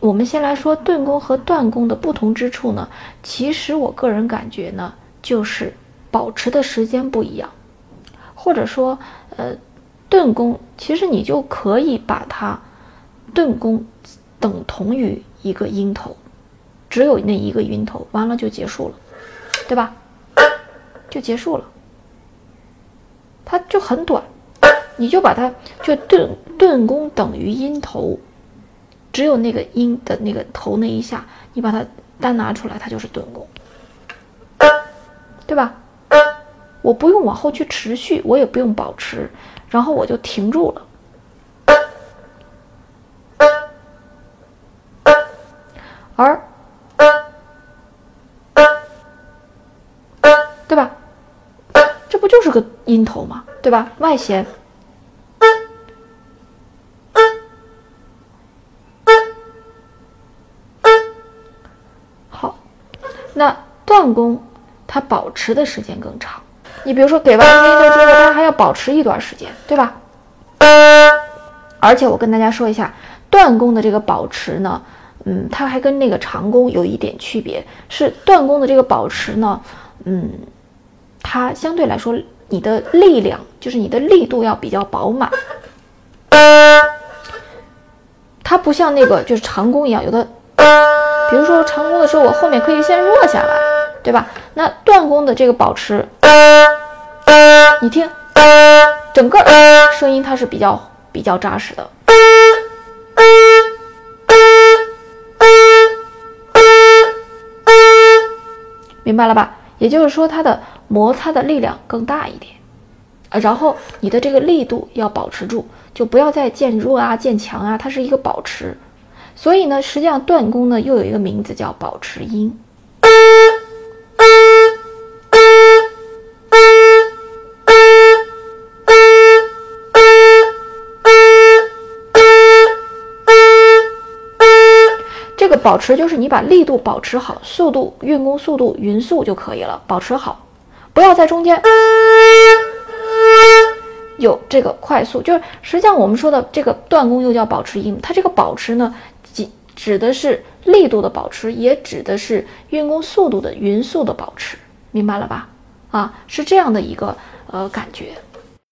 我们先来说顿弓和断弓的不同之处呢，其实我个人感觉呢，就是保持的时间不一样，或者说，呃，顿弓其实你就可以把它顿弓等同于一个音头，只有那一个音头，完了就结束了，对吧？就结束了，它就很短，你就把它就顿顿弓等于音头。只有那个音的那个头那一下，你把它单拿出来，它就是顿弓，对吧？我不用往后去持续，我也不用保持，然后我就停住了。而，对吧？这不就是个音头吗？对吧？外弦。那断弓，它保持的时间更长。你比如说，给完音的之后，它还要保持一段时间，对吧？而且我跟大家说一下，断弓的这个保持呢，嗯，它还跟那个长弓有一点区别，是断弓的这个保持呢，嗯，它相对来说，你的力量就是你的力度要比较饱满。它不像那个就是长弓一样，有的。比如说长弓的时候，我后面可以先弱下来，对吧？那断弓的这个保持，你听，整个声音它是比较比较扎实的，明白了吧？也就是说，它的摩擦的力量更大一点，呃，然后你的这个力度要保持住，就不要再渐弱啊、渐强啊，它是一个保持。所以呢，实际上断弓呢又有一个名字叫保持音。这个保持就是你把力度保持好，速度运弓速度匀速就可以了，保持好，不要在中间有这个快速。就是实际上我们说的这个断弓又叫保持音，它这个保持呢。指的是力度的保持，也指的是运动速度的匀速的保持，明白了吧？啊，是这样的一个呃感觉。